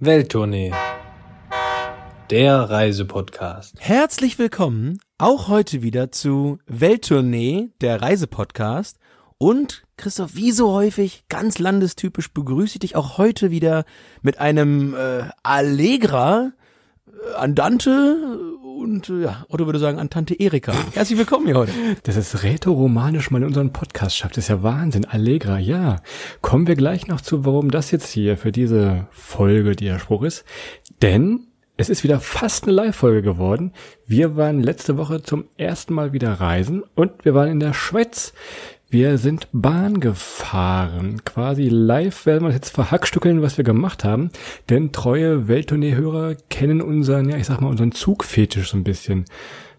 Welttournee. Der Reisepodcast. Herzlich willkommen auch heute wieder zu Welttournee, der Reisepodcast. Und Christoph, wie so häufig, ganz landestypisch begrüße ich dich auch heute wieder mit einem äh, Allegra, äh, Andante und äh, ja, Otto würde sagen an Tante Erika. Herzlich willkommen hier heute. Das ist rätoromanisch mal in unseren Podcast schafft. Das ist ja Wahnsinn. Allegra, ja. Kommen wir gleich noch zu, warum das jetzt hier für diese Folge der Spruch ist. Denn es ist wieder fast eine Live-Folge geworden. Wir waren letzte Woche zum ersten Mal wieder reisen und wir waren in der Schweiz. Wir sind Bahn gefahren. Quasi live werden wir jetzt verhackstückeln, was wir gemacht haben. Denn treue Welttournee-Hörer kennen unseren, ja, ich sag mal, unseren Zugfetisch so ein bisschen.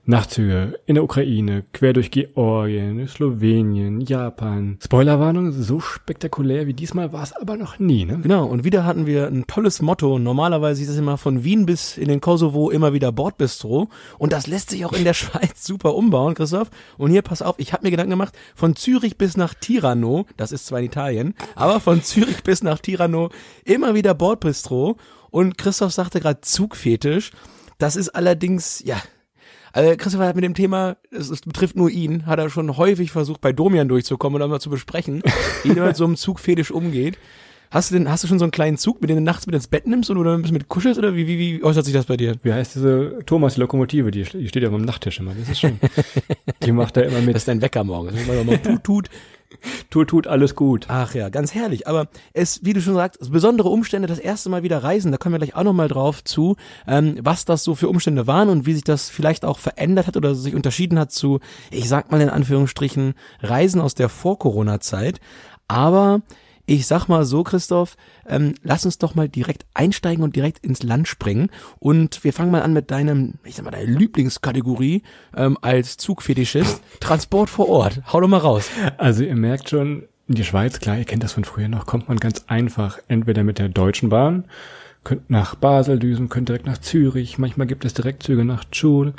Nachtzüge in der Ukraine, quer durch Georgien, Slowenien, Japan. Spoilerwarnung, so spektakulär wie diesmal war es aber noch nie, ne? Genau, und wieder hatten wir ein tolles Motto. Normalerweise ist es immer von Wien bis in den Kosovo immer wieder Bordbistro. Und das lässt sich auch in der Schweiz super umbauen, Christoph. Und hier, pass auf, ich habe mir Gedanken gemacht, von Zürich bis nach Tirano, das ist zwar in Italien, aber von Zürich bis nach Tirano immer wieder Bordbistro. Und Christoph sagte gerade Zugfetisch. Das ist allerdings, ja, also Christopher hat mit dem Thema, es, es, betrifft nur ihn, hat er schon häufig versucht, bei Domian durchzukommen und mal zu besprechen, wie er mit so einem Zug fetisch umgeht. Hast du denn, hast du schon so einen kleinen Zug, mit dem du nachts mit ins Bett nimmst oder ein bisschen mit kuschelst oder wie, wie, wie äußert sich das bei dir? Wie heißt diese Thomas Lokomotive, die, die steht ja am Nachttisch immer, das ist schon, die macht da immer mit. Das ist dein Wecker morgens, ist mal tut, tut. Tut, tut, alles gut. Ach ja, ganz herrlich. Aber es, wie du schon sagst, besondere Umstände, das erste Mal wieder reisen, da kommen wir gleich auch nochmal drauf zu, ähm, was das so für Umstände waren und wie sich das vielleicht auch verändert hat oder sich unterschieden hat zu, ich sag mal in Anführungsstrichen, Reisen aus der Vor-Corona-Zeit. Aber ich sag mal so, Christoph, ähm, lass uns doch mal direkt einsteigen und direkt ins Land springen. Und wir fangen mal an mit deinem, ich sag mal, deiner Lieblingskategorie ähm, als Zugfetischist, Transport vor Ort. Hau doch mal raus. Also ihr merkt schon, in die Schweiz, klar, ihr kennt das von früher noch, kommt man ganz einfach entweder mit der Deutschen Bahn, könnt nach Basel düsen, könnt direkt nach Zürich, manchmal gibt es Direktzüge nach Schul,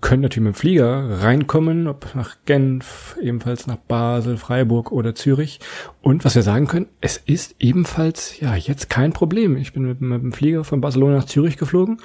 können natürlich mit dem Flieger reinkommen, ob nach Genf, ebenfalls nach Basel, Freiburg oder Zürich. Und was wir sagen können, es ist ebenfalls, ja, jetzt kein Problem. Ich bin mit, mit dem Flieger von Barcelona nach Zürich geflogen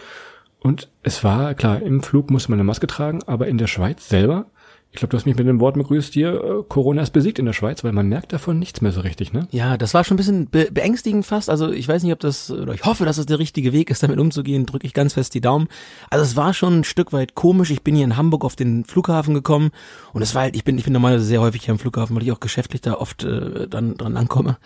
und es war, klar, im Flug musste man eine Maske tragen, aber in der Schweiz selber ich glaube, du hast mich mit dem Wort begrüßt hier, äh, Corona ist besiegt in der Schweiz, weil man merkt davon nichts mehr so richtig, ne? Ja, das war schon ein bisschen be beängstigend fast. Also ich weiß nicht, ob das, oder ich hoffe, dass es der richtige Weg ist, damit umzugehen, drücke ich ganz fest die Daumen. Also es war schon ein Stück weit komisch. Ich bin hier in Hamburg auf den Flughafen gekommen und es war halt, ich bin, ich bin normalerweise sehr häufig hier am Flughafen, weil ich auch geschäftlich da oft äh, dann dran ankomme.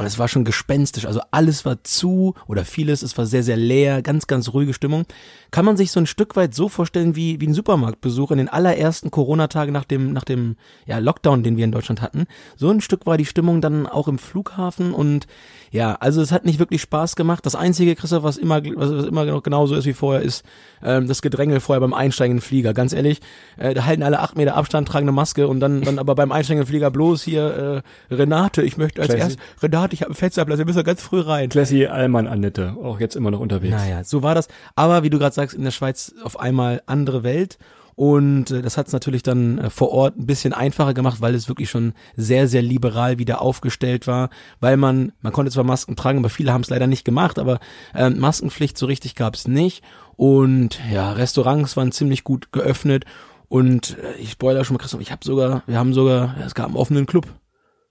Und es war schon gespenstisch. Also alles war zu oder vieles, es war sehr, sehr leer, ganz, ganz ruhige Stimmung. Kann man sich so ein Stück weit so vorstellen wie, wie ein Supermarktbesuch in den allerersten Corona-Tagen nach dem, nach dem ja, Lockdown, den wir in Deutschland hatten. So ein Stück war die Stimmung dann auch im Flughafen und ja, also es hat nicht wirklich Spaß gemacht. Das einzige, Christoph, was immer, was immer noch genauso ist wie vorher, ist ähm, das Gedrängel vorher beim Einsteigen in den Flieger. Ganz ehrlich, äh, da halten alle acht Meter Abstand, tragen eine Maske und dann, dann aber beim Einsteigen in den Flieger bloß hier äh, Renate, ich möchte als erst, Renate, ich habe einen Fensterplatz, wir müssen ganz früh rein. Classy Allmann Annette, auch jetzt immer noch unterwegs. Naja, so war das. Aber wie du gerade sagst, in der Schweiz auf einmal andere Welt. Und äh, das hat es natürlich dann äh, vor Ort ein bisschen einfacher gemacht, weil es wirklich schon sehr, sehr liberal wieder aufgestellt war, weil man, man konnte zwar Masken tragen, aber viele haben es leider nicht gemacht, aber äh, Maskenpflicht so richtig gab es nicht. Und ja, Restaurants waren ziemlich gut geöffnet. Und äh, ich spoiler schon mal, Christoph, ich habe sogar, wir haben sogar, es gab einen offenen Club.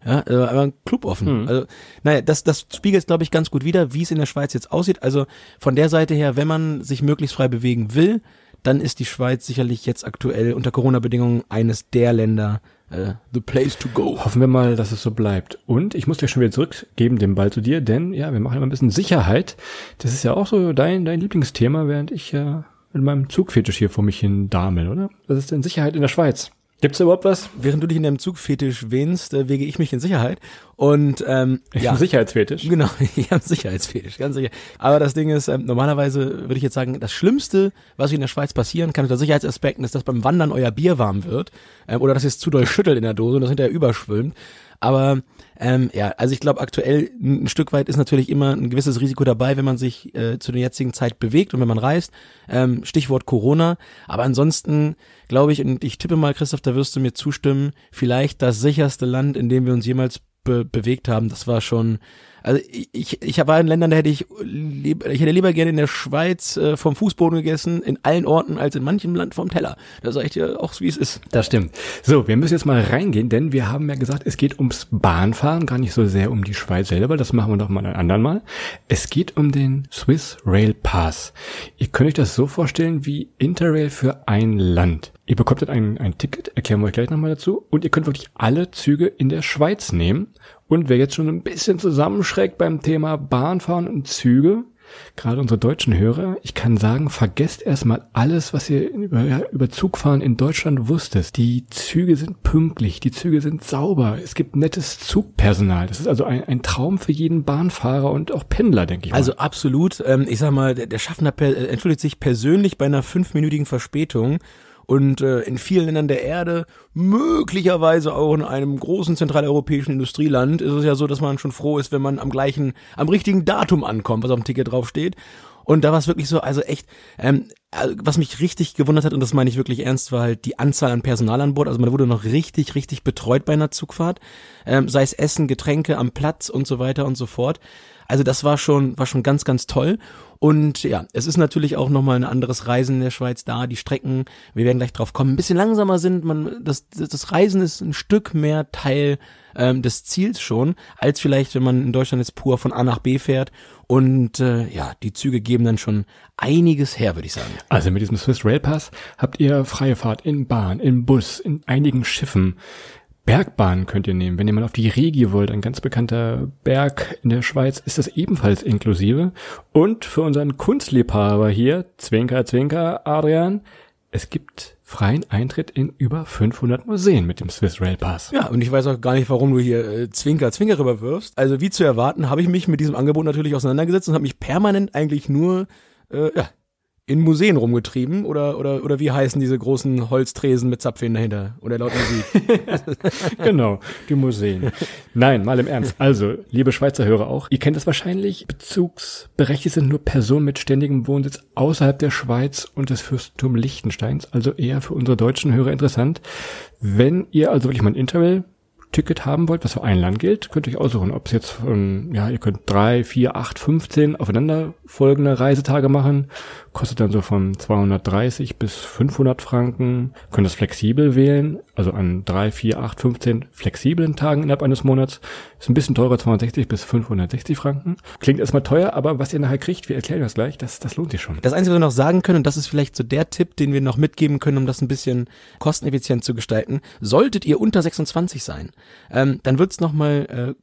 Ja, also aber ein Club offen. Mhm. Also, naja, das, das spiegelt, glaube ich, ganz gut wieder, wie es in der Schweiz jetzt aussieht. Also von der Seite her, wenn man sich möglichst frei bewegen will, dann ist die Schweiz sicherlich jetzt aktuell unter Corona-Bedingungen eines der Länder, äh, the place to go. Hoffen wir mal, dass es so bleibt. Und ich muss dir schon wieder zurückgeben, den Ball zu dir, denn ja, wir machen immer ein bisschen Sicherheit. Das ist ja auch so dein, dein Lieblingsthema, während ich ja mit meinem Zugfetisch hier vor mich hin damel, oder? Was ist denn Sicherheit in der Schweiz? Gibt's da überhaupt was? Während du dich in deinem Zugfetisch wähnst, äh, wege ich mich in Sicherheit. Und ähm, ja, Sicherheitsfetisch. Genau, ich habe Sicherheitsfetisch, ganz sicher. Aber das Ding ist, ähm, normalerweise würde ich jetzt sagen, das Schlimmste, was in der Schweiz passieren kann unter Sicherheitsaspekten, ist, dass beim Wandern euer Bier warm wird ähm, oder dass es zu doll schüttelt in der Dose und das hinterher überschwimmt. Aber ähm, ja, also ich glaube aktuell ein Stück weit ist natürlich immer ein gewisses Risiko dabei, wenn man sich äh, zu der jetzigen Zeit bewegt und wenn man reist. Ähm, Stichwort Corona. Aber ansonsten glaube ich, und ich tippe mal, Christoph, da wirst du mir zustimmen, vielleicht das sicherste Land, in dem wir uns jemals be bewegt haben. Das war schon Also ich, ich, war in Ländern, da hätte ich, lieb, ich hätte lieber gerne in der Schweiz äh, vom Fußboden gegessen, in allen Orten, als in manchem Land vom Teller. Da sage ich dir auch, wie es ist. Das stimmt. So, wir müssen jetzt mal reingehen, denn wir haben ja gesagt, es geht ums Bahnfahren, gar nicht so sehr um die Schweiz selber, das machen wir doch mal ein anderen Mal. Es geht um den Swiss Rail Pass. Ihr könnt euch das so vorstellen wie Interrail für ein Land. Ihr bekommt dann ein, ein Ticket, erklären wir euch gleich nochmal dazu, und ihr könnt wirklich alle Züge in der Schweiz nehmen. Und wer jetzt schon ein bisschen zusammenschreckt beim Thema Bahnfahren und Züge, gerade unsere deutschen Hörer, ich kann sagen, vergesst erstmal alles, was ihr über, über Zugfahren in Deutschland wusstet. Die Züge sind pünktlich, die Züge sind sauber, es gibt nettes Zugpersonal. Das ist also ein, ein Traum für jeden Bahnfahrer und auch Pendler, denke ich mal. Also absolut. Ähm, ich sag mal, der, der Schaffner äh, entschuldigt sich persönlich bei einer fünfminütigen Verspätung und äh, in vielen Ländern der Erde, möglicherweise auch in einem großen zentraleuropäischen Industrieland, ist es ja so, dass man schon froh ist, wenn man am gleichen, am richtigen Datum ankommt, was auf dem Ticket draufsteht. Und da war es wirklich so, also echt, ähm, also was mich richtig gewundert hat, und das meine ich wirklich ernst, war halt die Anzahl an Personal an Bord. Also man wurde noch richtig, richtig betreut bei einer Zugfahrt, ähm, sei es Essen, Getränke am Platz und so weiter und so fort. Also das war schon, war schon ganz, ganz toll. Und ja, es ist natürlich auch nochmal ein anderes Reisen in der Schweiz da. Die Strecken, wir werden gleich drauf kommen, ein bisschen langsamer sind. Man, das, das Reisen ist ein Stück mehr Teil ähm, des Ziels schon, als vielleicht, wenn man in Deutschland jetzt pur von A nach B fährt. Und äh, ja, die Züge geben dann schon einiges her, würde ich sagen. Also mit diesem Swiss Rail Pass habt ihr freie Fahrt in Bahn, in Bus, in einigen Schiffen. Bergbahn könnt ihr nehmen. Wenn ihr mal auf die Regi wollt, ein ganz bekannter Berg in der Schweiz, ist das ebenfalls inklusive. Und für unseren Kunstliebhaber hier, Zwinker, Zwinker, Adrian, es gibt freien Eintritt in über 500 Museen mit dem Swiss Rail Pass. Ja, und ich weiß auch gar nicht, warum du hier äh, Zwinker, Zwinker rüberwirfst. Also wie zu erwarten, habe ich mich mit diesem Angebot natürlich auseinandergesetzt und habe mich permanent eigentlich nur äh, ja, in Museen rumgetrieben oder oder oder wie heißen diese großen Holztresen mit Zapfen dahinter oder laut Musik? genau, die Museen. Nein, mal im Ernst. Also, liebe Schweizer Hörer auch, ihr kennt das wahrscheinlich. Bezugsberechtigt sind nur Personen mit ständigem Wohnsitz außerhalb der Schweiz und des Fürstentum Liechtensteins, also eher für unsere deutschen Hörer interessant. Wenn ihr also wirklich mal ein Interrail Ticket haben wollt, was für ein Land gilt, könnt ihr euch aussuchen, ob es jetzt von, ja, ihr könnt drei, vier, acht, 15 aufeinander folgende Reisetage machen, kostet dann so von 230 bis 500 Franken, könnt das flexibel wählen, also an drei, vier, acht, 15 flexiblen Tagen innerhalb eines Monats, ist ein bisschen teurer, 260 bis 560 Franken. Klingt erstmal teuer, aber was ihr nachher kriegt, wir erklären das gleich, das, das lohnt sich schon. Das Einzige, was wir noch sagen können, und das ist vielleicht so der Tipp, den wir noch mitgeben können, um das ein bisschen kosteneffizient zu gestalten, solltet ihr unter 26 sein, ähm, dann wird's nochmal äh,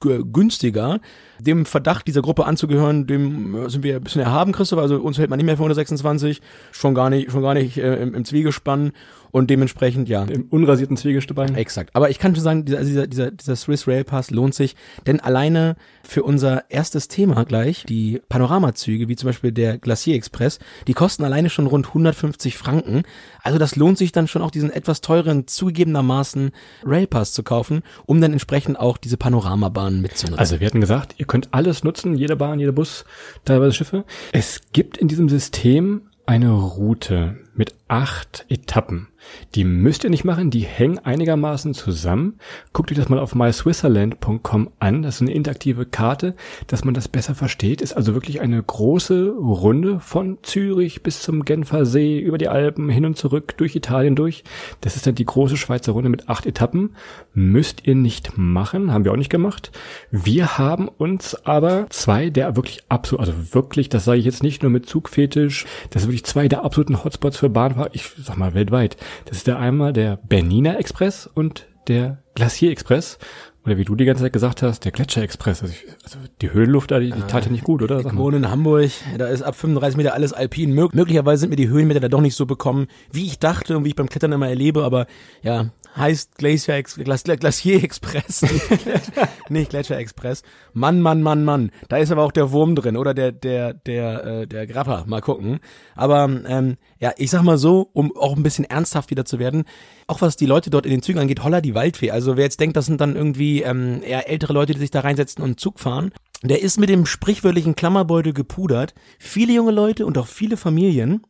günstiger, dem Verdacht dieser Gruppe anzugehören, dem äh, sind wir ein bisschen erhaben, Christoph, also uns hält man nicht mehr für unter 26, schon gar nicht, schon gar nicht äh, im, im Zwiegespann und dementsprechend, ja. Im unrasierten Zwiegespann. Exakt. Aber ich kann schon sagen, dieser, dieser, dieser, dieser Swiss Rail Pass lohnt sich, denn alleine für unser erstes Thema gleich, die Panoramazüge, wie zum Beispiel der Glacier Express, die kosten alleine schon rund 150 Franken. Also das lohnt sich dann schon auch diesen etwas teuren, zugegebenermaßen Railpass zu kaufen, um dann entsprechend auch diese Panoramabahnen mitzunehmen. Also wir hatten gesagt, ihr könnt alles nutzen, jede Bahn, jeder Bus, teilweise Schiffe. Es gibt in diesem System eine Route mit acht Etappen. Die müsst ihr nicht machen, die hängen einigermaßen zusammen. Guckt euch das mal auf myswisserland.com an. Das ist eine interaktive Karte, dass man das besser versteht. Ist also wirklich eine große Runde von Zürich bis zum Genfer See, über die Alpen, hin und zurück, durch Italien durch. Das ist dann die große Schweizer Runde mit acht Etappen. Müsst ihr nicht machen, haben wir auch nicht gemacht. Wir haben uns aber zwei der wirklich absolut, also wirklich, das sage ich jetzt nicht nur mit Zugfetisch, das sind wirklich zwei der absoluten Hotspots für Bahnfahrer, ich sag mal weltweit. Das ist der einmal der Bernina Express und der Glacier Express. Oder wie du die ganze Zeit gesagt hast, der Gletscher Express. Also, ich, also die Höhenluft da, die, die tat ja nicht gut, oder? Ich wohne in Hamburg, da ist ab 35 Meter alles alpin. Mög möglicherweise sind mir die Höhenmeter da doch nicht so bekommen, wie ich dachte und wie ich beim Klettern immer erlebe, aber ja, heißt Glacier Ex Glacier Express, nicht Gletscher Express. Mann, Mann, Mann, Mann. Da ist aber auch der Wurm drin oder der der der äh, der Grapper. Mal gucken. Aber ähm, ja, ich sag mal so, um auch ein bisschen ernsthaft wieder zu werden, auch was die Leute dort in den Zügen angeht, holla die Waldfee. Also wer jetzt denkt, das sind dann irgendwie ähm, eher ältere Leute, die sich da reinsetzen und Zug fahren, der ist mit dem sprichwörtlichen Klammerbeutel gepudert. Viele junge Leute und auch viele Familien,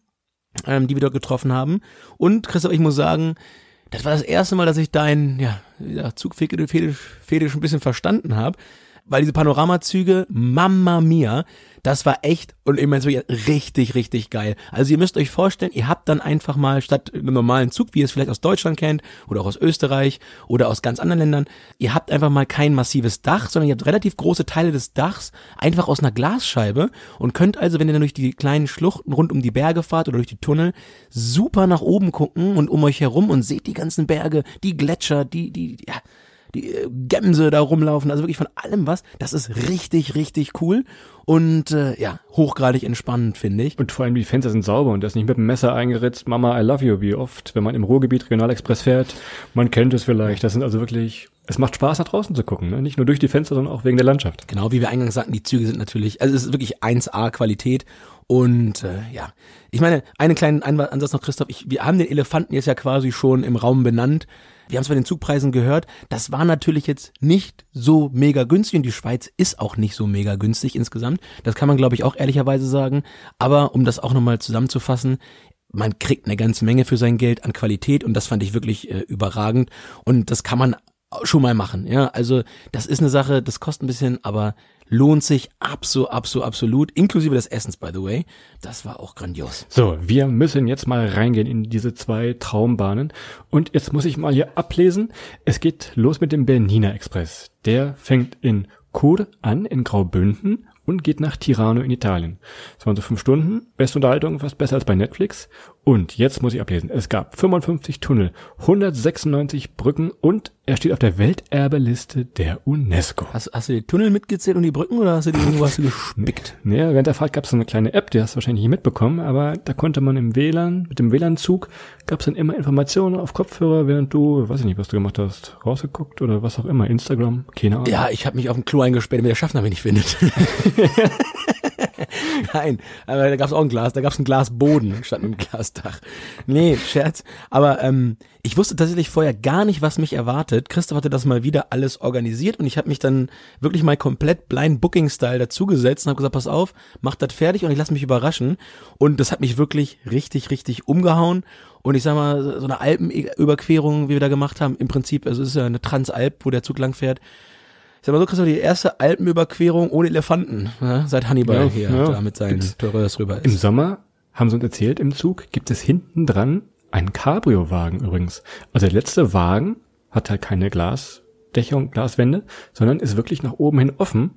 ähm, die wir dort getroffen haben. Und Christoph, ich muss sagen, das war das erste Mal, dass ich dein ja, Zugfetisch Fetisch ein bisschen verstanden habe. Weil diese Panoramazüge, Mamma Mia, das war echt und ich meine richtig, richtig geil. Also ihr müsst euch vorstellen, ihr habt dann einfach mal statt einem normalen Zug, wie ihr es vielleicht aus Deutschland kennt oder auch aus Österreich oder aus ganz anderen Ländern, ihr habt einfach mal kein massives Dach, sondern ihr habt relativ große Teile des Dachs einfach aus einer Glasscheibe und könnt also, wenn ihr dann durch die kleinen Schluchten rund um die Berge fahrt oder durch die Tunnel, super nach oben gucken und um euch herum und seht die ganzen Berge, die Gletscher, die, die, ja, die äh, Gämse da rumlaufen, also wirklich von allem was. Das ist richtig, richtig cool und äh, ja, hochgradig entspannend, finde ich. Und vor allem die Fenster sind sauber und das nicht mit dem Messer eingeritzt, Mama, I love you, wie oft, wenn man im Ruhrgebiet Regionalexpress fährt. Man kennt es vielleicht. Das sind also wirklich, es macht Spaß, nach draußen zu gucken, ne? nicht nur durch die Fenster, sondern auch wegen der Landschaft. Genau, wie wir eingangs sagten, die Züge sind natürlich, also es ist wirklich 1A Qualität und äh, ja, ich meine, einen kleinen Ansatz noch, Christoph, ich, wir haben den Elefanten jetzt ja quasi schon im Raum benannt. Wir haben es bei den Zugpreisen gehört. Das war natürlich jetzt nicht so mega günstig und die Schweiz ist auch nicht so mega günstig insgesamt. Das kann man, glaube ich, auch ehrlicherweise sagen. Aber um das auch nochmal zusammenzufassen, man kriegt eine ganze Menge für sein Geld an Qualität und das fand ich wirklich äh, überragend. Und das kann man schon mal machen. Ja, also das ist eine Sache, das kostet ein bisschen, aber lohnt sich absolut, absolut, absolut, inklusive des Essens, by the way. Das war auch grandios. So, wir müssen jetzt mal reingehen in diese zwei Traumbahnen. Und jetzt muss ich mal hier ablesen. Es geht los mit dem Bernina Express. Der fängt in Chur an, in Graubünden und geht nach Tirano in Italien. Das waren so fünf Stunden, beste Unterhaltung, fast besser als bei Netflix. Und jetzt muss ich ablesen. Es gab 55 Tunnel, 196 Brücken und er steht auf der Welterbeliste der UNESCO. Hast, hast du die Tunnel mitgezählt und die Brücken oder hast du die irgendwo hast du gespickt? Nee, während der Fahrt gab es so eine kleine App, die hast du wahrscheinlich nicht mitbekommen, aber da konnte man im WLAN, mit dem WLAN-Zug, gab es dann immer Informationen auf Kopfhörer, während du, weiß ich nicht, was du gemacht hast, rausgeguckt oder was auch immer, Instagram, keine Ahnung. Ja, ich habe mich auf dem Klo eingesperrt, damit der Schaffner mich nicht findet. Nein, aber da gab's auch ein Glas, da gab's ein Glasboden statt einem Glasdach. Nee, Scherz. Aber ähm, ich wusste tatsächlich vorher gar nicht, was mich erwartet. Christoph hatte das mal wieder alles organisiert und ich habe mich dann wirklich mal komplett blind Booking-Style dazugesetzt und habe gesagt, pass auf, mach das fertig und ich lasse mich überraschen. Und das hat mich wirklich richtig, richtig umgehauen. Und ich sag mal, so eine Alpenüberquerung, wie wir da gemacht haben, im Prinzip, also es ist ja eine Transalp, wo der Zug lang fährt, ich sag mal so, Christoph, die erste Alpenüberquerung ohne Elefanten, ne? seit Hannibal ja, hier ja. da mit seinen Terreurs rüber ist. Im Sommer, haben sie uns erzählt, im Zug gibt es hinten dran einen Cabrio-Wagen übrigens. Also der letzte Wagen hat halt keine Glasdächung, Glaswände, sondern ist wirklich nach oben hin offen.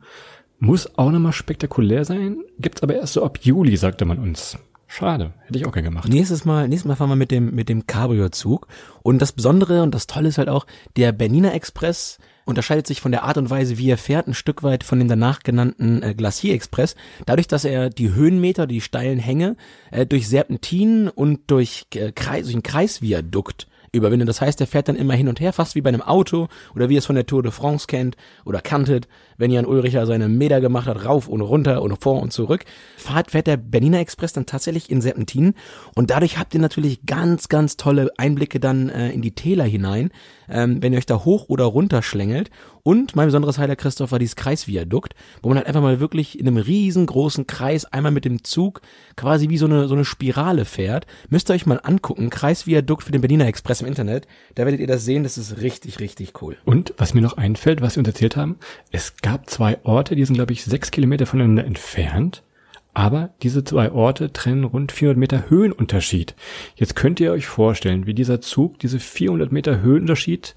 Muss auch nochmal spektakulär sein, gibt's aber erst so ab Juli, sagte man uns. Schade, hätte ich auch gerne gemacht. Nächstes Mal, nächstes Mal fahren wir mit dem mit dem Cabrio-Zug und das Besondere und das Tolle ist halt auch der Bernina Express unterscheidet sich von der Art und Weise, wie er fährt, ein Stück weit von dem danach genannten äh, Glacier Express, dadurch, dass er die Höhenmeter, die steilen Hänge äh, durch Serpentinen und durch, äh, Kreis, durch ein Kreisviadukt überwindet. Das heißt, er fährt dann immer hin und her, fast wie bei einem Auto oder wie es von der Tour de France kennt oder kanntet, wenn Jan Ulricher seine Meter gemacht hat, rauf und runter und vor und zurück. Fahrt, fährt der Berliner Express dann tatsächlich in Serpentinen und dadurch habt ihr natürlich ganz, ganz tolle Einblicke dann äh, in die Täler hinein, ähm, wenn ihr euch da hoch oder runter schlängelt und mein besonderes Highlight, Christoph, war dieses Kreisviadukt, wo man halt einfach mal wirklich in einem riesengroßen Kreis einmal mit dem Zug quasi wie so eine, so eine Spirale fährt. Müsst ihr euch mal angucken. Kreisviadukt für den Berliner Express im Internet. Da werdet ihr das sehen. Das ist richtig, richtig cool. Und was mir noch einfällt, was wir uns erzählt haben, es gab zwei Orte, die sind, glaube ich, sechs Kilometer voneinander entfernt. Aber diese zwei Orte trennen rund 400 Meter Höhenunterschied. Jetzt könnt ihr euch vorstellen, wie dieser Zug diese 400 Meter Höhenunterschied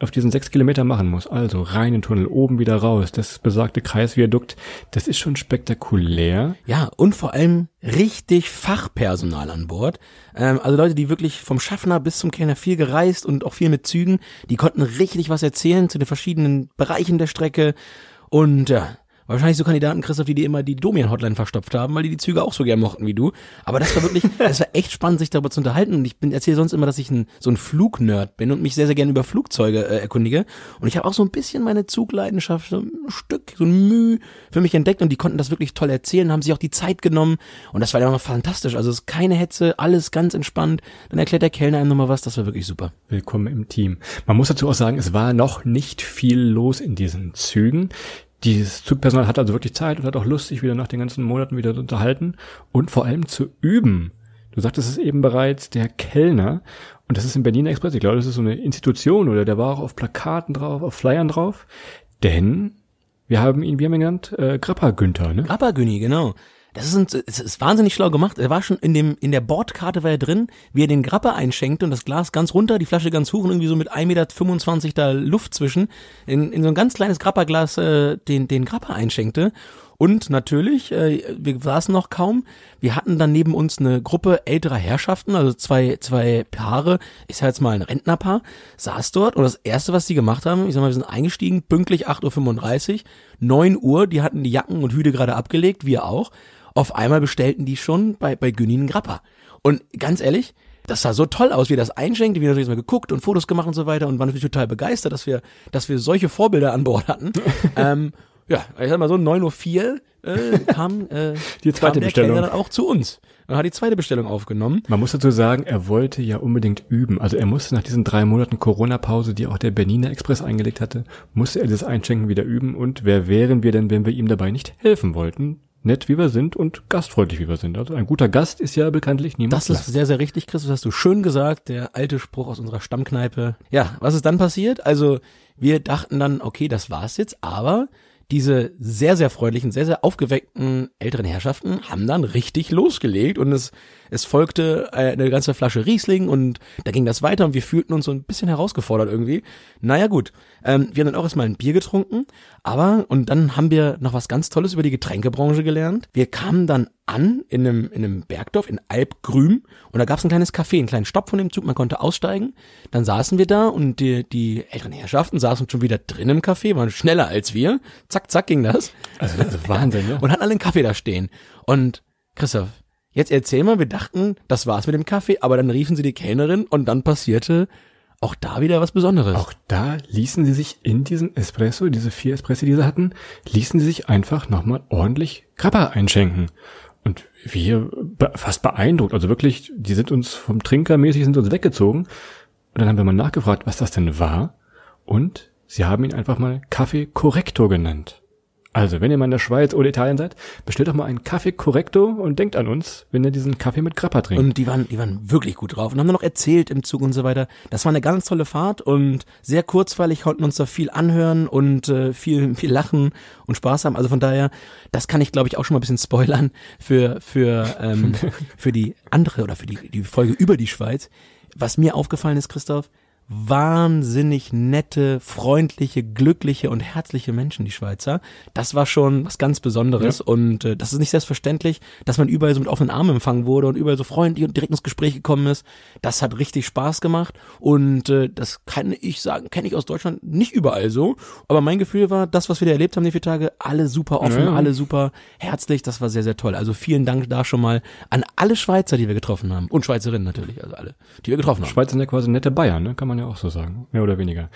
auf diesen sechs Kilometer machen muss. Also rein in den Tunnel, oben wieder raus, das besagte Kreisviadukt, das ist schon spektakulär. Ja, und vor allem richtig Fachpersonal an Bord. Ähm, also Leute, die wirklich vom Schaffner bis zum Kellner viel gereist und auch viel mit Zügen, die konnten richtig was erzählen zu den verschiedenen Bereichen der Strecke. Und ja, Wahrscheinlich so Kandidaten, Christoph, die dir immer die Domian-Hotline verstopft haben, weil die die Züge auch so gern mochten wie du. Aber das war wirklich, das war echt spannend, sich darüber zu unterhalten. Und ich bin erzähle sonst immer, dass ich ein, so ein Flugnerd bin und mich sehr, sehr gerne über Flugzeuge äh, erkundige. Und ich habe auch so ein bisschen meine Zugleidenschaft, so ein Stück, so ein Mühe für mich entdeckt. Und die konnten das wirklich toll erzählen, haben sich auch die Zeit genommen. Und das war ja immer fantastisch. Also es ist keine Hetze, alles ganz entspannt. Dann erklärt der Kellner einem nochmal was, das war wirklich super. Willkommen im Team. Man muss dazu auch sagen, es war noch nicht viel los in diesen Zügen. Dieses Zugpersonal hat also wirklich Zeit und hat auch Lust, sich wieder nach den ganzen Monaten wieder zu unterhalten und vor allem zu üben. Du sagtest es eben bereits, der Kellner, und das ist im Berliner Express, ich glaube, das ist so eine Institution oder der war auch auf Plakaten drauf, auf Flyern drauf, denn Wir haben ihn, wie haben wir ihn genannt? Äh, Grappa Günther, ne? Grappa Günni, genau. Das ist, ein, es ist wahnsinnig schlau gemacht. Er war schon in dem in der Bordkarte war er drin, wie er den Grappa einschenkte und das Glas ganz runter, die Flasche ganz hoch und irgendwie so mit 1,25 Meter da Luft zwischen in, in so ein ganz kleines Grappa-Glas äh, den den Grappa einschenkte. Und natürlich, äh, wir saßen noch kaum. Wir hatten dann neben uns eine Gruppe älterer Herrschaften, also zwei, zwei Paare, ich sag jetzt mal ein Rentnerpaar, saß dort und das erste, was die gemacht haben, ich sag mal, wir sind eingestiegen, pünktlich 8.35 Uhr, 9 Uhr, die hatten die Jacken und Hüte gerade abgelegt, wir auch. Auf einmal bestellten die schon bei, bei Günni einen Grappa. Und ganz ehrlich, das sah so toll aus, wie das einschenkte, wir natürlich mal geguckt und Fotos gemacht und so weiter und waren natürlich total begeistert, dass wir, dass wir solche Vorbilder an Bord hatten. ähm, ja, ich sag mal so, 9.04 Uhr äh, kam, äh, Die zweite kam der Bestellung. Kellner dann auch zu uns und hat die zweite Bestellung aufgenommen. Man muss dazu sagen, er wollte ja unbedingt üben. Also er musste nach diesen drei Monaten Corona-Pause, die auch der Berliner Express eingelegt hatte, musste er das Einschenken wieder üben. Und wer wären wir denn, wenn wir ihm dabei nicht helfen wollten? Nett wie wir sind und gastfreundlich wie wir sind. Also ein guter Gast ist ja bekanntlich niemand. Das ist sehr, sehr richtig, Chris, das hast du schön gesagt, der alte Spruch aus unserer Stammkneipe. Ja, was ist dann passiert? Also wir dachten dann, okay, das war's jetzt, aber diese sehr, sehr freundlichen, sehr, sehr aufgeweckten älteren Herrschaften haben dann richtig losgelegt und es, es folgte eine ganze Flasche Riesling und da ging das weiter und wir fühlten uns so ein bisschen herausgefordert irgendwie. Naja gut, ähm, wir haben dann auch erstmal ein Bier getrunken, aber und dann haben wir noch was ganz Tolles über die Getränkebranche gelernt. Wir kamen dann an in einem, in einem Bergdorf in Alpgrüm und da gab es ein kleines Café, einen kleinen Stopp von dem Zug, man konnte aussteigen. Dann saßen wir da und die, die älteren Herrschaften saßen schon wieder drin im Café, waren schneller als wir. Zack, zack ging das. Also, das ist Wahnsinn, ne? Und hatten alle einen Kaffee da stehen. Und Christoph, jetzt erzähl mal, wir dachten, das war's mit dem Kaffee, aber dann riefen sie die Kellnerin und dann passierte auch da wieder was Besonderes. Auch da ließen sie sich in diesen Espresso, diese vier Espresso, die sie hatten, ließen sie sich einfach nochmal ordentlich Grappa einschenken. Und wir fast beeindruckt, also wirklich, die sind uns vom Trinker mäßig sind uns weggezogen. Und dann haben wir mal nachgefragt, was das denn war. Und sie haben ihn einfach mal Kaffee Correcto genannt. Also, wenn ihr mal in der Schweiz oder Italien seid, bestellt doch mal einen Kaffee Correcto und denkt an uns, wenn ihr diesen Kaffee mit Grappa trinkt. Und die waren, die waren wirklich gut drauf und haben dann noch erzählt im Zug und so weiter. Das war eine ganz tolle Fahrt und sehr kurzweilig konnten uns da viel anhören und äh, viel, viel lachen und Spaß haben. Also von daher, das kann ich glaube ich auch schon mal ein bisschen spoilern für, für, ähm, für die andere oder für die, die Folge über die Schweiz. Was mir aufgefallen ist, Christoph, wahnsinnig nette, freundliche, glückliche und herzliche Menschen, die Schweizer. Das war schon was ganz Besonderes Ja. und äh, das ist nicht selbstverständlich, dass man überall so mit offenen Armen empfangen wurde und überall so freundlich und direkt ins Gespräch gekommen ist. Das hat richtig Spaß gemacht und äh, das kann ich sagen, kenne ich aus Deutschland nicht überall so, aber mein Gefühl war, das, was wir da erlebt haben die vier Tage, alle super offen, Ja. alle super herzlich, das war sehr, sehr toll. Also vielen Dank da schon mal an alle Schweizer, die wir getroffen haben und Schweizerinnen natürlich, also alle, die wir getroffen haben. Schweiz sind ja quasi nette Bayern, ne? kann man ja auch so sagen, mehr oder weniger.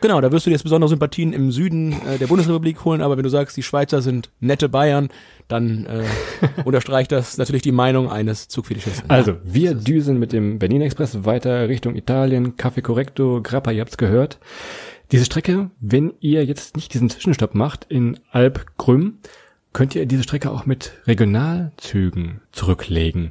Genau, da wirst du dir jetzt besondere Sympathien im Süden äh, der Bundesrepublik holen, aber wenn du sagst, die Schweizer sind nette Bayern, dann äh, unterstreicht das natürlich die Meinung eines Zugfetischisten. Also, wir düsen mit dem Berlin Express weiter Richtung Italien, Café Correcto, Grappa, ihr habt's gehört. Diese Strecke, wenn ihr jetzt nicht diesen Zwischenstopp macht in Alp-Grüm, könnt ihr diese Strecke auch mit Regionalzügen zurücklegen.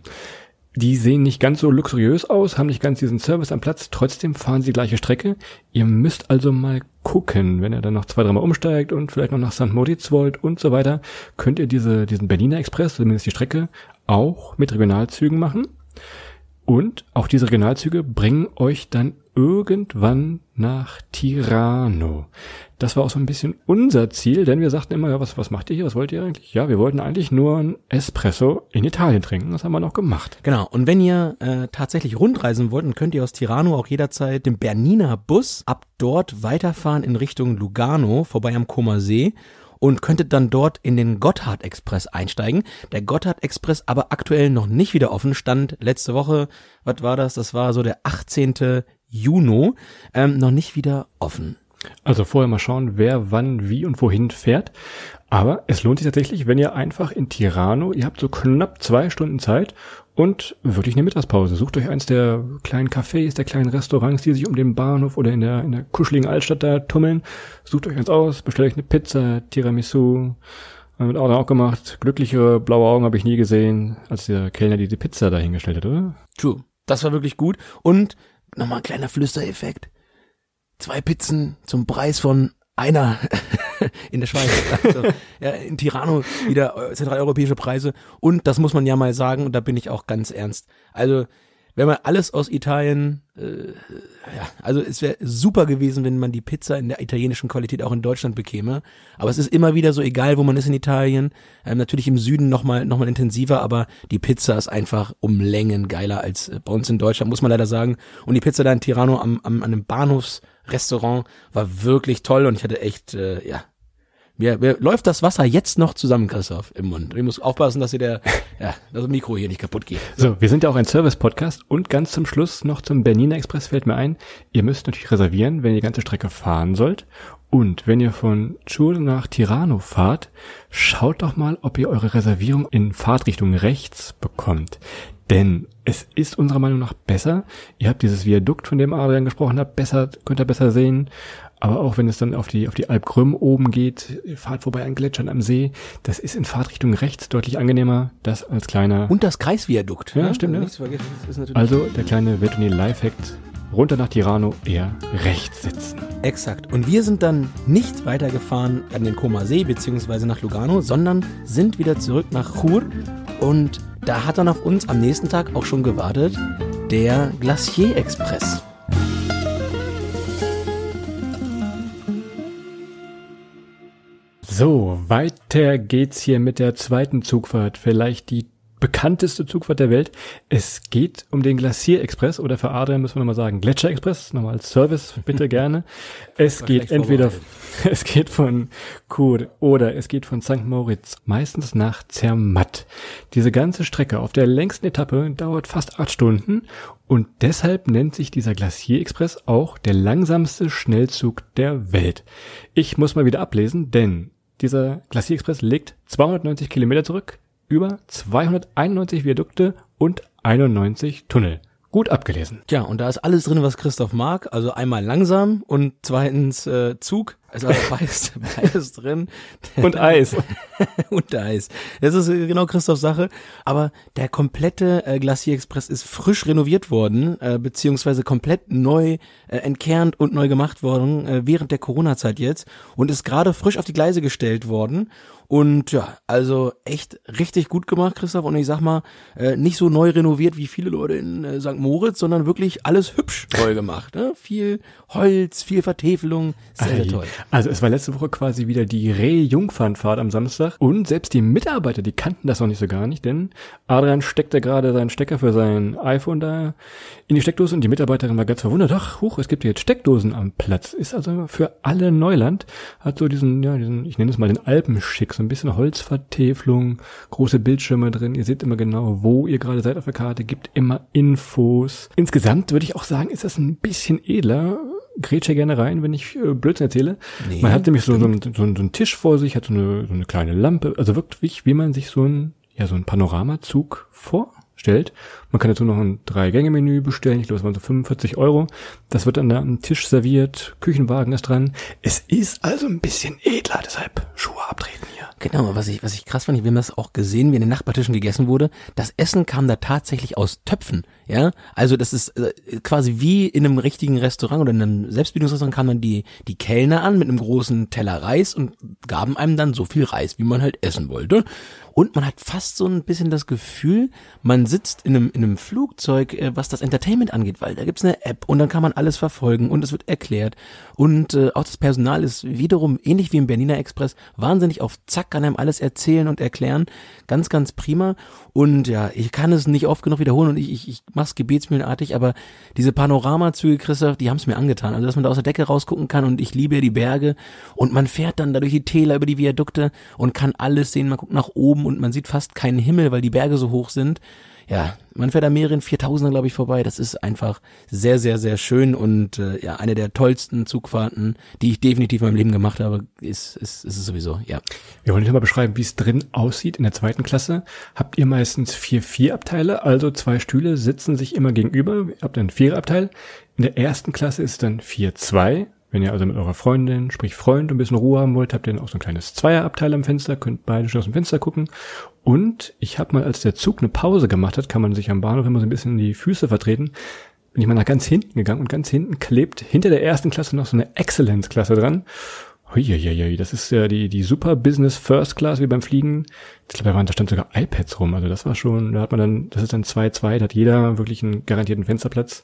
Die sehen nicht ganz so luxuriös aus, haben nicht ganz diesen Service am Platz, trotzdem fahren sie die gleiche Strecke. Ihr müsst also mal gucken, wenn ihr dann noch zwei, dreimal umsteigt und vielleicht noch nach St. Moritz wollt und so weiter, könnt ihr diese, diesen Berliner Express, zumindest die Strecke, auch mit Regionalzügen machen. Und auch diese Regionalzüge bringen euch dann irgendwann nach Tirano. Das war auch so ein bisschen unser Ziel, denn wir sagten immer, ja, was, was macht ihr hier? Was wollt ihr eigentlich? Ja, wir wollten eigentlich nur ein Espresso in Italien trinken. Das haben wir noch gemacht. Genau, und wenn ihr äh, tatsächlich rundreisen wollt, dann könnt ihr aus Tirano auch jederzeit den Berniner Bus ab dort weiterfahren in Richtung Lugano, vorbei am Comer See und könntet dann dort in den Gotthard Express einsteigen. Der Gotthard Express aber aktuell noch nicht wieder offen, stand letzte Woche, was war das? Das war so der 18. Juni, ähm, noch nicht wieder offen. Also vorher mal schauen, wer wann, wie und wohin fährt. Aber es lohnt sich tatsächlich, wenn ihr einfach in Tirano, ihr habt so knapp zwei Stunden Zeit und wirklich eine Mittagspause. Sucht euch eins der kleinen Cafés, der kleinen Restaurants, die sich um den Bahnhof oder in der, in der kuscheligen Altstadt da tummeln. Sucht euch eins aus, bestellt euch eine Pizza, Tiramisu. Haben wir mit Auto auch gemacht. Glücklichere blaue Augen habe ich nie gesehen, als der Kellner die, die Pizza da hingestellt hat, oder? True. Das war wirklich gut. Und nochmal ein kleiner Flüstereffekt. Zwei Pizzen zum Preis von einer in der Schweiz. Also, ja, in Tirano wieder äh, zentraleuropäische Preise. Und das muss man ja mal sagen, und da bin ich auch ganz ernst. Also, wenn man alles aus Italien, äh, ja, also es wäre super gewesen, wenn man die Pizza in der italienischen Qualität auch in Deutschland bekäme. Aber es ist immer wieder so, egal wo man ist in Italien, ähm, natürlich im Süden nochmal noch mal intensiver, aber die Pizza ist einfach um Längen geiler als äh, bei uns in Deutschland, muss man leider sagen. Und die Pizza da in Tirano am, am, an einem Bahnhofsrestaurant war wirklich toll und ich hatte echt, äh, ja, mir, mir läuft das Wasser jetzt noch zusammen, Christoph, im Mund. Ich muss aufpassen, dass hier der, ja, das Mikro hier nicht kaputt geht. So, wir sind ja auch ein Service-Podcast und ganz zum Schluss noch zum Bernina Express fällt mir ein, ihr müsst natürlich reservieren, wenn ihr die ganze Strecke fahren sollt. Und wenn ihr von Chur nach Tirano fahrt, schaut doch mal, ob ihr eure Reservierung in Fahrtrichtung rechts bekommt. Denn es ist unserer Meinung nach besser. Ihr habt dieses Viadukt, von dem Adrian gesprochen hat, besser, könnt ihr besser sehen. Aber auch wenn es dann auf die, auf die Alp Grüm oben geht, fahrt vorbei an Gletschern am See, das ist in Fahrtrichtung rechts deutlich angenehmer, das als kleiner. Und das Kreisviadukt. Ja, ne? stimmt, Also ja. Also der kleine Vetoni Lifehack, runter nach Tirano, eher rechts sitzen. Exakt. Und wir sind dann nicht weitergefahren an den Koma See beziehungsweise nach Lugano, sondern sind wieder zurück nach Chur. Und da hat dann auf uns am nächsten Tag auch schon gewartet der Glacier Express. So, weiter geht's hier mit der zweiten Zugfahrt. Vielleicht die bekannteste Zugfahrt der Welt. Es geht um den Glacier Express oder für Adrian müssen wir nochmal sagen Gletscher Express, nochmal als Service, bitte gerne. Es geht entweder, es geht von Chur oder es geht von St. Moritz, meistens nach Zermatt. Diese ganze Strecke auf der längsten Etappe dauert fast acht Stunden und deshalb nennt sich dieser Glacier Express auch der langsamste Schnellzug der Welt. Ich muss mal wieder ablesen, denn dieser Glacier Express legt 290 Kilometer zurück, über 291 Viadukte und 91 Tunnel. Gut abgelesen. Tja, und da ist alles drin, was Christoph mag. Also einmal langsam und zweitens äh, Zug. Also beides, beides drin. Und Eis. und Eis. Das ist äh, genau Christophs Sache. Aber der komplette äh, Glacier Express ist frisch renoviert worden, äh, beziehungsweise komplett neu äh, entkernt und neu gemacht worden, äh, während der Corona-Zeit jetzt. Und ist gerade frisch auf die Gleise gestellt worden. Und ja, also echt richtig gut gemacht, Christoph. Und ich sag mal, äh, nicht so neu renoviert wie viele Leute in äh, St. Moritz, sondern wirklich alles hübsch neu gemacht. Ne? Viel Holz, viel Vertäfelung. Sehr, sehr toll. Also es war letzte Woche quasi wieder die Reh-Jungfernfahrt am Samstag und selbst die Mitarbeiter, die kannten das noch nicht so gar nicht, denn Adrian steckte gerade seinen Stecker für sein iPhone da in die Steckdose und die Mitarbeiterin war ganz verwundert, ach, huch, es gibt jetzt Steckdosen am Platz. Ist also für alle Neuland, hat so diesen, ja, diesen, ich nenne es mal den Alpenschick, so ein bisschen Holzvertäfelung, große Bildschirme drin, ihr seht immer genau, wo ihr gerade seid auf der Karte, gibt immer Infos. Insgesamt würde ich auch sagen, ist das ein bisschen edler, grätsche gerne rein, wenn ich äh, Blödsinn erzähle. Nee, man hat nämlich so, so, einen- so, so einen Tisch vor sich, hat so eine, so eine kleine Lampe, also wirklich, wie man sich so ein, ja, so ein Panoramazug vorstellt. Man kann dazu noch ein Drei-Gänge-Menü bestellen, ich glaube, es waren so 45 Euro. Das wird dann da am Tisch serviert, Küchenwagen ist dran. Es ist also ein bisschen edler, deshalb Schuhe abtreten. Genau, was ich, was ich krass fand, wir haben das auch gesehen, wie in den Nachbartischen gegessen wurde. Das Essen kam da tatsächlich aus Töpfen, ja. Also das ist äh, quasi wie in einem richtigen Restaurant oder in einem Selbstbedienungsrestaurant kamen dann die, die Kellner an mit einem großen Teller Reis und gaben einem dann so viel Reis, wie man halt essen wollte. Und man hat fast so ein bisschen das Gefühl, man sitzt in einem, in einem Flugzeug, äh, was das Entertainment angeht, weil da gibt's eine App und dann kann man alles verfolgen und es wird erklärt. Und äh, auch das Personal ist wiederum ähnlich wie im Berliner Express wahnsinnig auf Zack, kann einem alles erzählen und erklären. Ganz, ganz prima. Und ja, ich kann es nicht oft genug wiederholen und ich, ich, ich mach's gebetsmühlenartig, aber diese Panoramazüge, Christoph, die haben's mir angetan. Also, dass man da aus der Decke rausgucken kann und ich liebe ja die Berge und man fährt dann da durch die Täler, über die Viadukte und kann alles sehen. Man guckt nach oben und man sieht fast keinen Himmel, weil die Berge so hoch sind. Ja, man fährt da mehreren Viertausender, glaube ich, vorbei. Das ist einfach sehr, sehr, sehr schön und äh, ja, eine der tollsten Zugfahrten, die ich definitiv in meinem Leben gemacht habe, ist, ist, ist es sowieso, ja. Wir wollen nicht mal beschreiben, wie es drin aussieht in der zweiten Klasse. Habt ihr meistens vier Vierabteile, also zwei Stühle sitzen sich immer gegenüber. Ihr habt ein Vierabteil. In der ersten Klasse ist dann vier zwei. Wenn ihr also mit eurer Freundin, sprich Freund, ein bisschen Ruhe haben wollt, habt ihr dann auch so ein kleines Zweierabteil am Fenster, könnt beide schon aus dem Fenster gucken. Und ich habe mal, als der Zug eine Pause gemacht hat, kann man sich am Bahnhof immer so ein bisschen die Füße vertreten, bin ich mal nach ganz hinten gegangen und ganz hinten klebt hinter der ersten Klasse noch so eine Excellence-Klasse dran. Huiuiui, das ist ja die, die super Business First Class wie beim Fliegen. Ich glaube, da stand sogar iPads rum. Also das war schon, da hat man dann, das ist dann 2-2, da hat jeder wirklich einen garantierten Fensterplatz.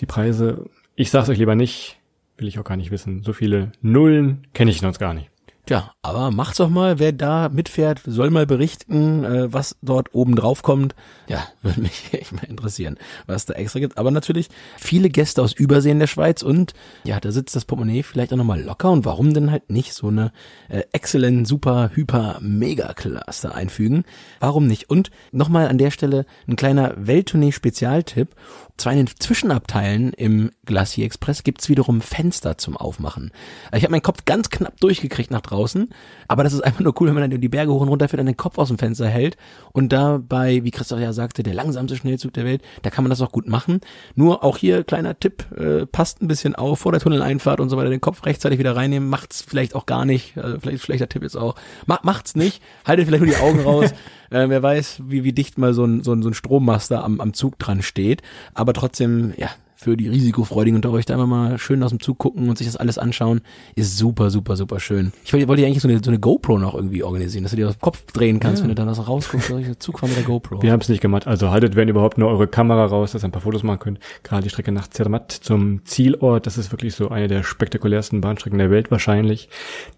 Die Preise, ich sag's euch lieber nicht, will ich auch gar nicht wissen. So viele Nullen kenne ich sonst gar nicht. Tja, aber macht's doch mal, wer da mitfährt, soll mal berichten, äh, was dort oben drauf kommt. Ja, würde mich echt mal interessieren, was da extra gibt. Aber natürlich viele Gäste aus Übersee in der Schweiz und ja, da sitzt das Portemonnaie vielleicht auch nochmal locker und warum denn halt nicht so eine äh, excellent, super, hyper, mega Klasse einfügen? Warum nicht? Und nochmal an der Stelle ein kleiner Welttournee-Spezialtipp. Zwar in den Zwischenabteilen im Glacier Express gibt's wiederum Fenster zum Aufmachen. Ich habe meinen Kopf ganz knapp durchgekriegt nach draußen, aber das ist einfach nur cool, wenn man dann die Berge hoch und runter fährt und den Kopf aus dem Fenster hält und dabei, wie Christoph ja sagte, der langsamste Schnellzug der Welt, da kann man das auch gut machen. Nur auch hier kleiner Tipp, äh, passt ein bisschen auf vor der Tunneleinfahrt und so weiter, den Kopf rechtzeitig wieder reinnehmen, macht's vielleicht auch gar nicht, also vielleicht schlechter Tipp jetzt auch. Mach, macht's nicht, haltet vielleicht nur die Augen raus. Äh, wer weiß, wie, wie dicht mal so ein, so ein, so ein Strommaster am, am Zug dran steht. Aber trotzdem, ja, für die Risikofreudigen unter euch da einfach mal schön aus dem Zug gucken und sich das alles anschauen, ist super, super, super schön. Ich wollte, ja eigentlich so eine, so eine GoPro noch irgendwie organisieren, dass du dir den Kopf drehen kannst, ja. wenn du dann das rausguckst, soll ich Zug fahren mit der GoPro. Wir haben es nicht gemacht, also haltet, wenn überhaupt, nur eure Kamera raus, dass ihr ein paar Fotos machen könnt. Gerade die Strecke nach Zermatt zum Zielort, das ist wirklich so eine der spektakulärsten Bahnstrecken der Welt wahrscheinlich.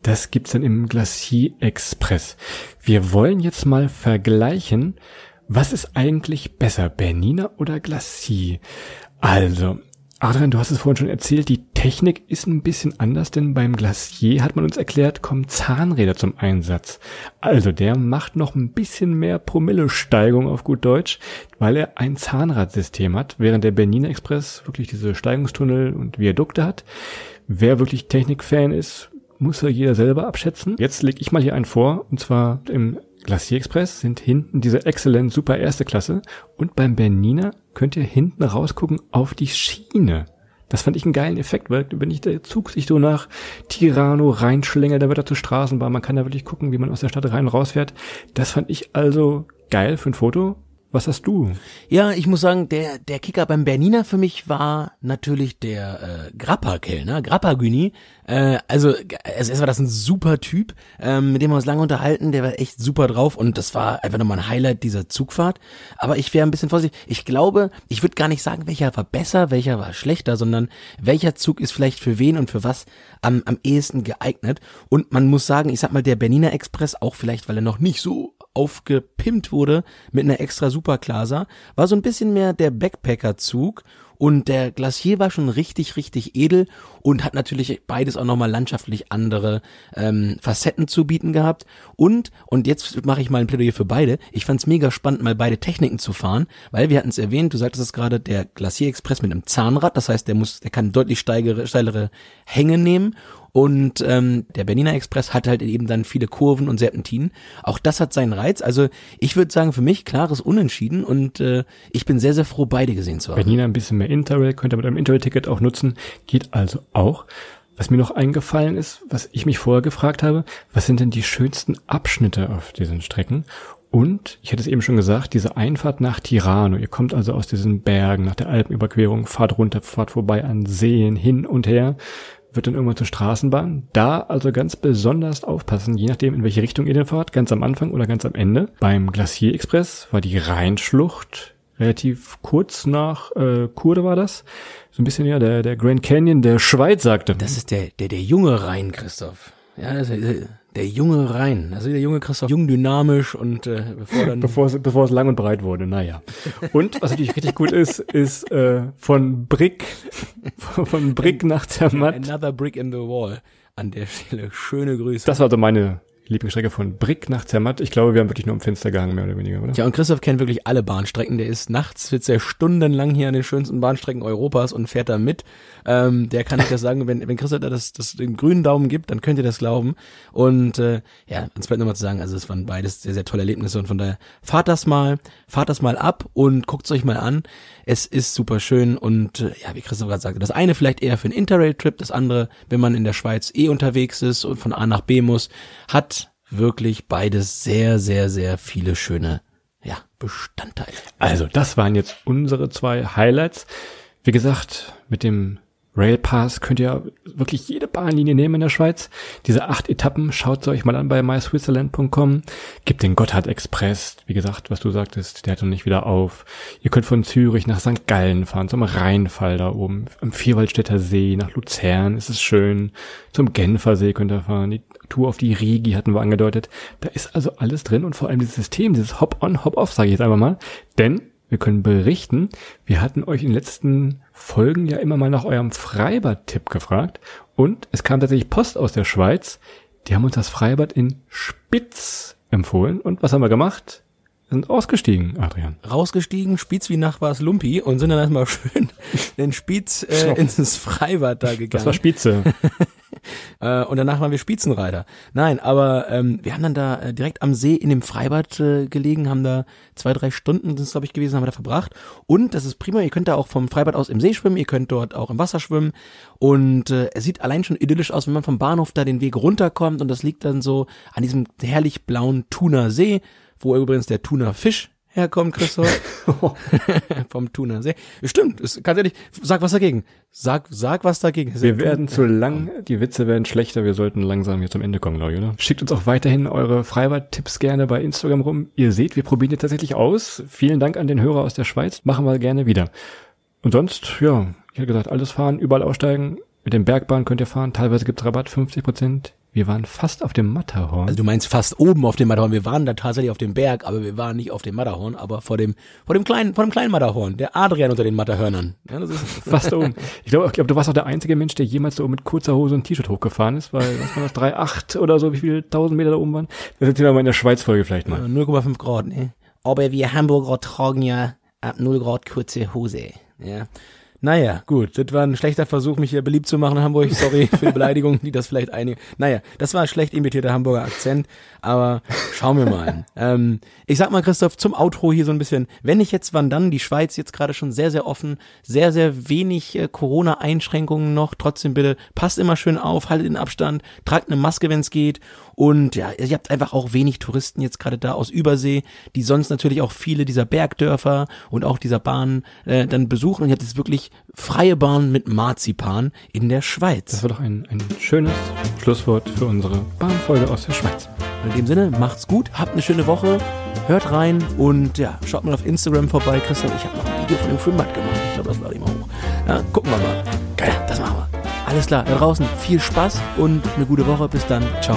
Das gibt's dann im Glacier Express. Wir wollen jetzt mal vergleichen, was ist eigentlich besser, Bernina oder Glacier? Also, Adrian, du hast es vorhin schon erzählt, die Technik ist ein bisschen anders, denn beim Glacier hat man uns erklärt, kommen Zahnräder zum Einsatz. Also der macht noch ein bisschen mehr Promille-Steigung auf gut Deutsch, weil er ein Zahnradsystem hat, während der Bernina Express wirklich diese Steigungstunnel und Viadukte hat. Wer wirklich Technikfan ist, muss ja jeder selber abschätzen. Jetzt lege ich mal hier einen vor, und zwar im Glacier Express sind hinten diese Excellent Super erste Klasse und beim Bernina könnt ihr hinten rausgucken auf die Schiene. Das fand ich einen geilen Effekt, weil wenn ich der Zug sich so nach Tirano reinschlängelt, dann wird er zur Straßenbahn. Man kann da wirklich gucken, wie man aus der Stadt rein und rausfährt. Das fand ich also geil für ein Foto. Was hast du? Ja, ich muss sagen, der, der Kicker beim Bernina für mich war natürlich der äh, Grappa-Kellner, Grappa-Güni. Äh, also es war das ein super Typ, ähm, mit dem wir uns lange unterhalten, der war echt super drauf und das war einfach nochmal ein Highlight dieser Zugfahrt. Aber ich wäre ein bisschen vorsichtig. Ich glaube, ich würde gar nicht sagen, welcher war besser, welcher war schlechter, sondern welcher Zug ist vielleicht für wen und für was am, am ehesten geeignet. Und man muss sagen, ich sag mal, der Bernina Express, auch vielleicht, weil er noch nicht so aufgepimpt wurde mit einer extra Superklasse, war so ein bisschen mehr der Backpacker-Zug und der Glacier war schon richtig, richtig edel und hat natürlich beides auch nochmal landschaftlich andere ähm, Facetten zu bieten gehabt. Und, und jetzt mache ich mal ein Plädoyer für beide. Ich fand's mega spannend, mal beide Techniken zu fahren, weil wir hatten es erwähnt, du sagtest es gerade, der Glacier Express mit einem Zahnrad, das heißt, der muss, der kann deutlich steigere, steilere Hänge nehmen und ähm, der Berliner Express hat halt eben dann viele Kurven und Serpentinen. Auch das hat seinen Reiz. Also ich würde sagen, für mich klares Unentschieden und äh, ich bin sehr, sehr froh, beide gesehen zu haben. Berliner ein bisschen mehr Interrail, könnt ihr mit einem Interrail-Ticket auch nutzen. Geht also auch. Was mir noch eingefallen ist, was ich mich vorher gefragt habe, was sind denn die schönsten Abschnitte auf diesen Strecken? Und, ich hätte es eben schon gesagt, diese Einfahrt nach Tirano. Ihr kommt also aus diesen Bergen, nach der Alpenüberquerung, fahrt runter, fahrt vorbei an Seen, hin und her wird dann irgendwann zur Straßenbahn. Da also ganz besonders aufpassen, je nachdem, in welche Richtung ihr denn fahrt, ganz am Anfang oder ganz am Ende. Beim Glacier Express war die Rheinschlucht relativ kurz nach äh, Kurde war das. So ein bisschen ja der, der Grand Canyon der Schweiz sagte. Das ist der, der, der junge Rhein, Christoph. Ja, das ist, der junge Rhein, also der junge Christoph, jung dynamisch und äh, bevor dann bevor es, bevor es lang und breit wurde, naja. Und was natürlich richtig gut ist, ist äh, von Brick von Brick nach Zermatt. Another brick in the wall. An der Stelle schöne Grüße. Das war also meine Lieblingsstrecke von Brick nach Zermatt. Ich glaube, wir haben wirklich nur im Fenster gehangen, mehr oder weniger, oder? Ja, und Christoph kennt wirklich alle Bahnstrecken. Der ist nachts, sitzt er stundenlang hier an den schönsten Bahnstrecken Europas und fährt da mit. Ähm, der kann ich das sagen, wenn, wenn Christoph da das, das den grünen Daumen gibt, dann könnt ihr das glauben. Und äh, ja, uns bleibt nochmal zu sagen, also es waren beides sehr, sehr tolle Erlebnisse und von daher fahrt das mal, fahrt das mal ab und guckt's euch mal an. Es ist super schön und äh, ja, wie Christoph gerade sagte, das eine vielleicht eher für einen Interrail-Trip, das andere, wenn man in der Schweiz eh unterwegs ist und von A nach B muss, hat wirklich beides sehr, sehr, sehr viele schöne ja, Bestandteile. Also, das waren jetzt unsere zwei Highlights. Wie gesagt, mit dem Railpass könnt ihr wirklich jede Bahnlinie nehmen in der Schweiz. Diese acht Etappen, schaut euch mal an bei myswitzerland.com. Gibt den Gotthard Express, wie gesagt, was du sagtest, der hat noch nicht wieder auf. Ihr könnt von Zürich nach St. Gallen fahren, zum Rheinfall da oben, am Vierwaldstätter See, nach Luzern ist es schön, zum Genfer See könnt ihr fahren, die Tour auf die Rigi hatten wir angedeutet. Da ist also alles drin und vor allem dieses System, dieses Hop-on, Hop-off, sage ich jetzt einfach mal, denn wir können berichten, wir hatten euch in den letzten Folgen ja immer mal nach eurem Freibad-Tipp gefragt und es kam tatsächlich Post aus der Schweiz. Die haben uns das Freibad in Spitz empfohlen und was haben wir gemacht? Sind ausgestiegen, Adrian. Rausgestiegen, Spitz wie Nachbars Lumpi und sind dann erstmal schön in Spitz äh, ins Freibad da gegangen. Das war Spitze. Äh, und danach waren wir Spitzenreiter. Nein, aber ähm, wir haben dann da äh, direkt am See in dem Freibad äh, gelegen, haben da zwei, drei Stunden, das glaube ich gewesen, haben wir da verbracht. Und das ist prima, ihr könnt da auch vom Freibad aus im See schwimmen, ihr könnt dort auch im Wasser schwimmen. Und äh, es sieht allein schon idyllisch aus, wenn man vom Bahnhof da den Weg runterkommt und das liegt dann so an diesem herrlich blauen Thuner See, wo übrigens der Thuner Fisch herkommt, Christoph. Vom Thunersee. Stimmt, ist, ganz ehrlich, sag was dagegen. Sag, sag was dagegen. Wir werden zu lang, die Witze werden schlechter, wir sollten langsam hier zum Ende kommen, glaube ich, oder? Schickt uns auch weiterhin eure Freibad-Tipps gerne bei Instagram rum. Ihr seht, wir probieren jetzt tatsächlich aus. Vielen Dank an den Hörer aus der Schweiz. Machen wir gerne wieder. Und sonst, ja, ich hätte gesagt, alles fahren, überall aussteigen. Mit dem Bergbahn könnt ihr fahren. Teilweise gibt's Rabatt, 50 Prozent. Wir waren fast auf dem Matterhorn. Also du meinst fast oben auf dem Matterhorn. Wir waren da tatsächlich auf dem Berg, aber wir waren nicht auf dem Matterhorn, aber vor dem, vor dem kleinen, vor dem kleinen Matterhorn. Der Adrian unter den Matterhörnern. Ja, das ist fast oben. Ich glaube, ich glaub, du warst auch der einzige Mensch, der jemals so mit kurzer Hose und T-Shirt hochgefahren ist, weil, was war das, 3,8 oder so, wie viele tausend Meter da oben waren? Das erzählen wir mal in der Schweiz-Folge vielleicht mal. 0,5 Grad, ne? Aber wir Hamburger tragen ja ab 0 Grad kurze Hose. Ja. Naja, gut, das war ein schlechter Versuch, mich hier beliebt zu machen in Hamburg. Sorry für die Beleidigung, die das vielleicht einige. Naja, das war ein schlecht imitierter Hamburger Akzent, aber schauen wir mal. ähm, ich sag mal, Christoph, zum Outro hier so ein bisschen. Wenn ich jetzt, wann dann? Die Schweiz jetzt gerade schon sehr, sehr offen, sehr, sehr wenig äh, Corona-Einschränkungen noch. Trotzdem bitte, passt immer schön auf, haltet den Abstand, tragt eine Maske, wenn es geht. Und ja, ihr habt einfach auch wenig Touristen jetzt gerade da aus Übersee, die sonst natürlich auch viele dieser Bergdörfer und auch dieser Bahnen äh, dann besuchen. Und ihr habt jetzt wirklich freie Bahn mit Marzipan in der Schweiz. Das war doch ein, ein schönes Schlusswort für unsere Bahnfolge aus der Schweiz. In dem Sinne, macht's gut, habt eine schöne Woche, hört rein und ja, schaut mal auf Instagram vorbei. Christian, ich habe noch ein Video von dem Schwimmbad gemacht. Ich glaube, das lade ich mal hoch. Ja, gucken wir mal. Geil, das machen wir. Alles klar, da draußen viel Spaß und eine gute Woche. Bis dann. Ciao.